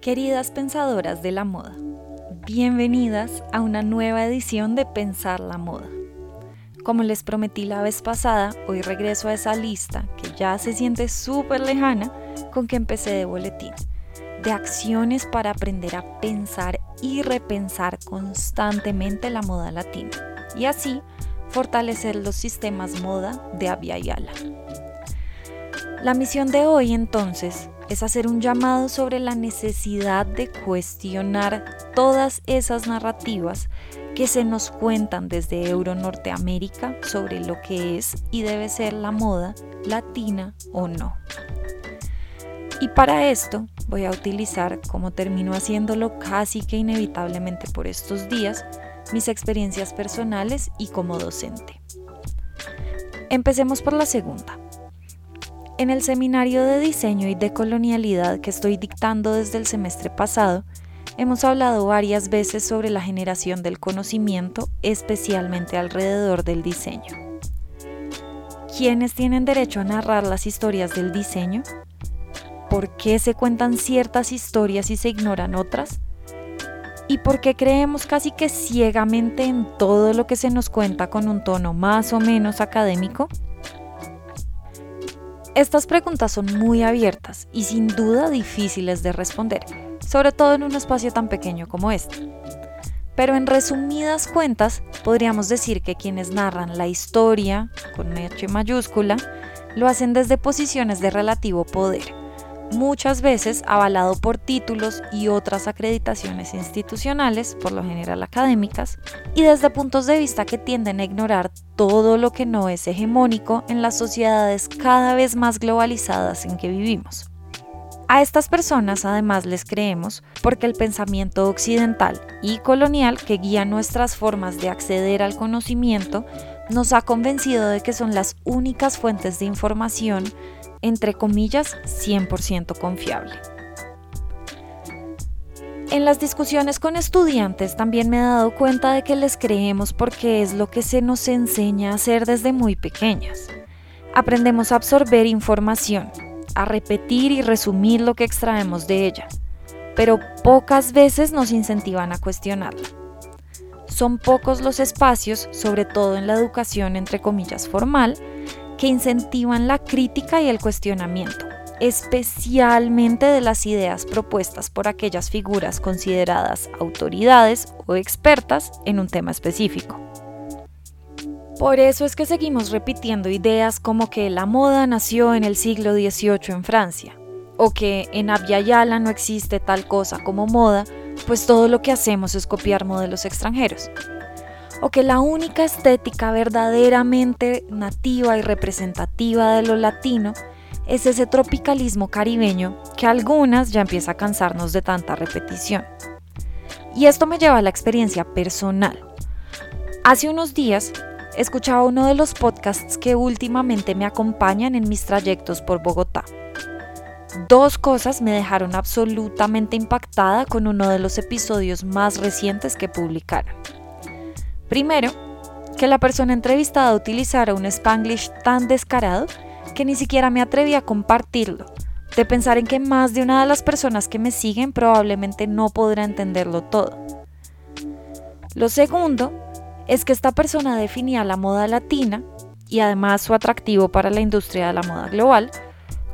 Queridas pensadoras de la moda, bienvenidas a una nueva edición de Pensar la Moda. Como les prometí la vez pasada, hoy regreso a esa lista que ya se siente súper lejana con que empecé de boletín, de acciones para aprender a pensar y repensar constantemente la moda latina y así fortalecer los sistemas moda de Avia Yala. La misión de hoy entonces es hacer un llamado sobre la necesidad de cuestionar todas esas narrativas que se nos cuentan desde Euro Norteamérica sobre lo que es y debe ser la moda latina o no. Y para esto voy a utilizar, como termino haciéndolo casi que inevitablemente por estos días, mis experiencias personales y como docente. Empecemos por la segunda. En el seminario de diseño y de colonialidad que estoy dictando desde el semestre pasado, hemos hablado varias veces sobre la generación del conocimiento, especialmente alrededor del diseño. ¿Quiénes tienen derecho a narrar las historias del diseño? ¿Por qué se cuentan ciertas historias y se ignoran otras? ¿Y por qué creemos casi que ciegamente en todo lo que se nos cuenta con un tono más o menos académico? Estas preguntas son muy abiertas y sin duda difíciles de responder, sobre todo en un espacio tan pequeño como este. Pero en resumidas cuentas, podríamos decir que quienes narran la historia, con H mayúscula, lo hacen desde posiciones de relativo poder, muchas veces avalado por títulos y otras acreditaciones institucionales, por lo general académicas, y desde puntos de vista que tienden a ignorar todo lo que no es hegemónico en las sociedades cada vez más globalizadas en que vivimos. A estas personas además les creemos porque el pensamiento occidental y colonial que guía nuestras formas de acceder al conocimiento nos ha convencido de que son las únicas fuentes de información entre comillas, 100% confiable. En las discusiones con estudiantes también me he dado cuenta de que les creemos porque es lo que se nos enseña a hacer desde muy pequeñas. Aprendemos a absorber información, a repetir y resumir lo que extraemos de ella, pero pocas veces nos incentivan a cuestionarla. Son pocos los espacios, sobre todo en la educación entre comillas formal, que incentivan la crítica y el cuestionamiento, especialmente de las ideas propuestas por aquellas figuras consideradas autoridades o expertas en un tema específico. Por eso es que seguimos repitiendo ideas como que la moda nació en el siglo XVIII en Francia, o que en Abya no existe tal cosa como moda, pues todo lo que hacemos es copiar modelos extranjeros o que la única estética verdaderamente nativa y representativa de lo latino es ese tropicalismo caribeño que algunas ya empieza a cansarnos de tanta repetición. Y esto me lleva a la experiencia personal. Hace unos días escuchaba uno de los podcasts que últimamente me acompañan en mis trayectos por Bogotá. Dos cosas me dejaron absolutamente impactada con uno de los episodios más recientes que publicaron. Primero, que la persona entrevistada utilizara un spanglish tan descarado que ni siquiera me atreví a compartirlo, de pensar en que más de una de las personas que me siguen probablemente no podrá entenderlo todo. Lo segundo es que esta persona definía la moda latina y además su atractivo para la industria de la moda global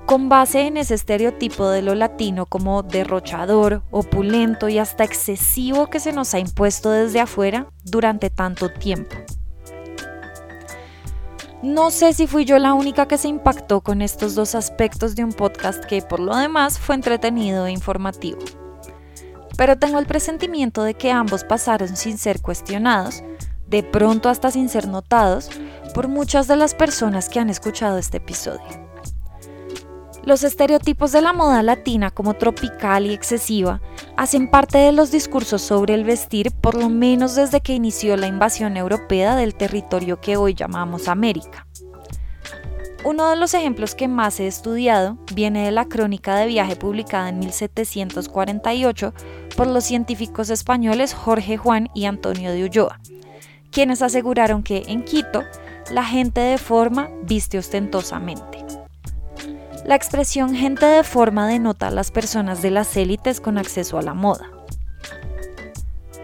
con base en ese estereotipo de lo latino como derrochador, opulento y hasta excesivo que se nos ha impuesto desde afuera durante tanto tiempo. No sé si fui yo la única que se impactó con estos dos aspectos de un podcast que por lo demás fue entretenido e informativo. Pero tengo el presentimiento de que ambos pasaron sin ser cuestionados, de pronto hasta sin ser notados, por muchas de las personas que han escuchado este episodio. Los estereotipos de la moda latina como tropical y excesiva hacen parte de los discursos sobre el vestir por lo menos desde que inició la invasión europea del territorio que hoy llamamos América. Uno de los ejemplos que más he estudiado viene de la crónica de viaje publicada en 1748 por los científicos españoles Jorge Juan y Antonio de Ulloa, quienes aseguraron que en Quito la gente de forma viste ostentosamente. La expresión gente de forma denota a las personas de las élites con acceso a la moda.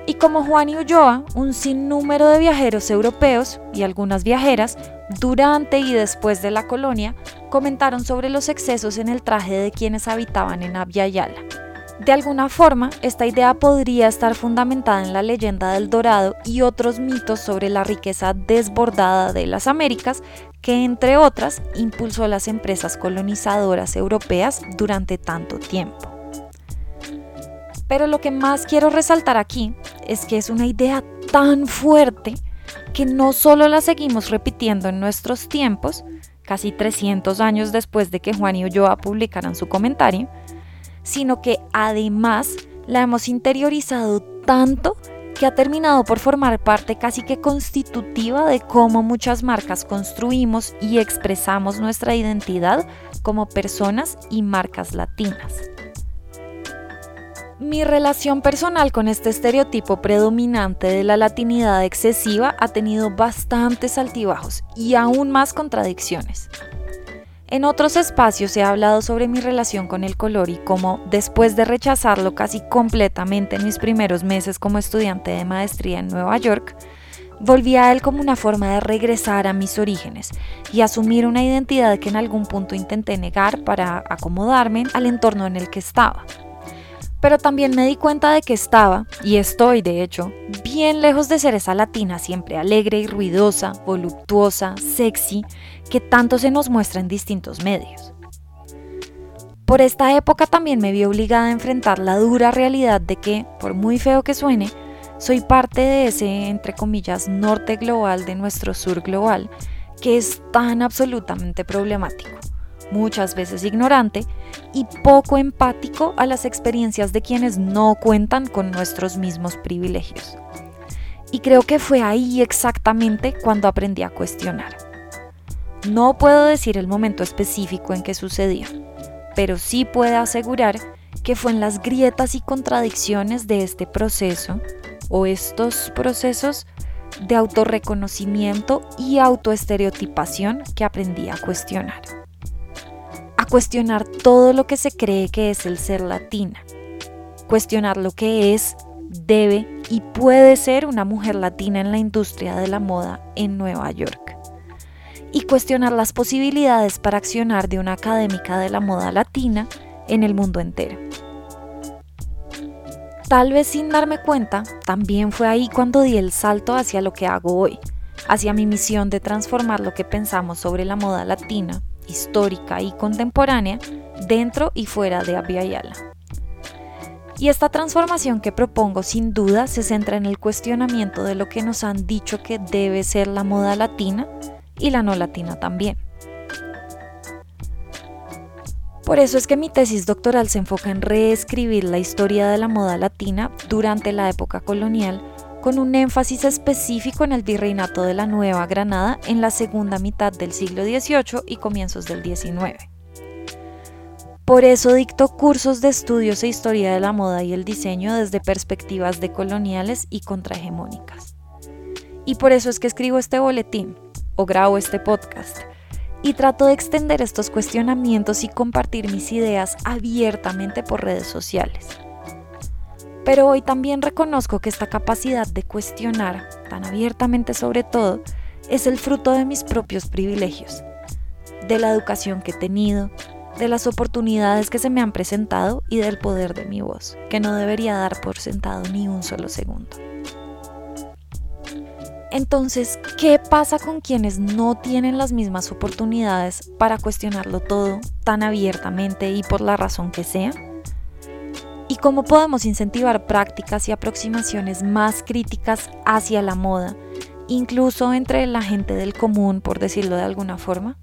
Y como Juan y Ulloa, un sinnúmero de viajeros europeos y algunas viajeras, durante y después de la colonia, comentaron sobre los excesos en el traje de quienes habitaban en Abya Yala. De alguna forma, esta idea podría estar fundamentada en la leyenda del Dorado y otros mitos sobre la riqueza desbordada de las Américas que, entre otras, impulsó las empresas colonizadoras europeas durante tanto tiempo. Pero lo que más quiero resaltar aquí es que es una idea tan fuerte que no solo la seguimos repitiendo en nuestros tiempos, casi 300 años después de que Juan y Ulloa publicaran su comentario, sino que además la hemos interiorizado tanto que ha terminado por formar parte casi que constitutiva de cómo muchas marcas construimos y expresamos nuestra identidad como personas y marcas latinas. Mi relación personal con este estereotipo predominante de la latinidad excesiva ha tenido bastantes altibajos y aún más contradicciones. En otros espacios he hablado sobre mi relación con el color y cómo, después de rechazarlo casi completamente en mis primeros meses como estudiante de maestría en Nueva York, volví a él como una forma de regresar a mis orígenes y asumir una identidad que en algún punto intenté negar para acomodarme al entorno en el que estaba pero también me di cuenta de que estaba, y estoy de hecho, bien lejos de ser esa latina siempre alegre y ruidosa, voluptuosa, sexy, que tanto se nos muestra en distintos medios. Por esta época también me vi obligada a enfrentar la dura realidad de que, por muy feo que suene, soy parte de ese, entre comillas, norte global de nuestro sur global, que es tan absolutamente problemático muchas veces ignorante y poco empático a las experiencias de quienes no cuentan con nuestros mismos privilegios. Y creo que fue ahí exactamente cuando aprendí a cuestionar. No puedo decir el momento específico en que sucedió, pero sí puedo asegurar que fue en las grietas y contradicciones de este proceso o estos procesos de autorreconocimiento y autoestereotipación que aprendí a cuestionar cuestionar todo lo que se cree que es el ser latina, cuestionar lo que es, debe y puede ser una mujer latina en la industria de la moda en Nueva York, y cuestionar las posibilidades para accionar de una académica de la moda latina en el mundo entero. Tal vez sin darme cuenta, también fue ahí cuando di el salto hacia lo que hago hoy, hacia mi misión de transformar lo que pensamos sobre la moda latina histórica y contemporánea dentro y fuera de Abiyala. Y esta transformación que propongo sin duda se centra en el cuestionamiento de lo que nos han dicho que debe ser la moda latina y la no latina también. Por eso es que mi tesis doctoral se enfoca en reescribir la historia de la moda latina durante la época colonial con un énfasis específico en el virreinato de la Nueva Granada en la segunda mitad del siglo XVIII y comienzos del XIX. Por eso dicto cursos de estudios e historia de la moda y el diseño desde perspectivas decoloniales y contrahegemónicas. Y por eso es que escribo este boletín o grabo este podcast y trato de extender estos cuestionamientos y compartir mis ideas abiertamente por redes sociales. Pero hoy también reconozco que esta capacidad de cuestionar, tan abiertamente sobre todo, es el fruto de mis propios privilegios, de la educación que he tenido, de las oportunidades que se me han presentado y del poder de mi voz, que no debería dar por sentado ni un solo segundo. Entonces, ¿qué pasa con quienes no tienen las mismas oportunidades para cuestionarlo todo tan abiertamente y por la razón que sea? Cómo podemos incentivar prácticas y aproximaciones más críticas hacia la moda, incluso entre la gente del común, por decirlo de alguna forma?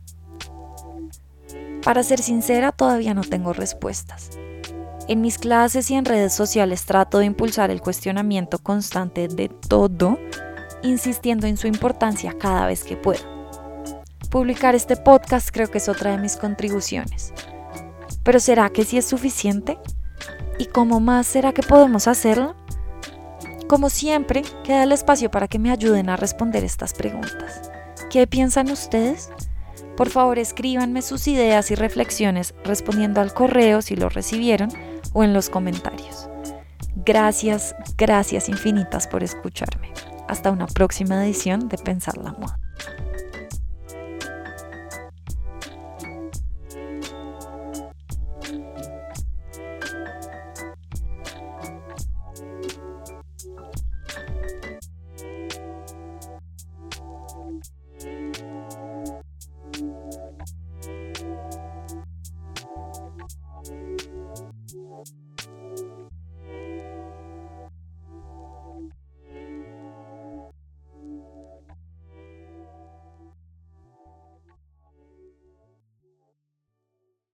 Para ser sincera, todavía no tengo respuestas. En mis clases y en redes sociales trato de impulsar el cuestionamiento constante de todo, insistiendo en su importancia cada vez que puedo. Publicar este podcast creo que es otra de mis contribuciones. Pero ¿será que sí es suficiente? ¿Y cómo más será que podemos hacerlo? Como siempre, queda el espacio para que me ayuden a responder estas preguntas. ¿Qué piensan ustedes? Por favor, escríbanme sus ideas y reflexiones respondiendo al correo si lo recibieron o en los comentarios. Gracias, gracias infinitas por escucharme. Hasta una próxima edición de Pensar la Moda.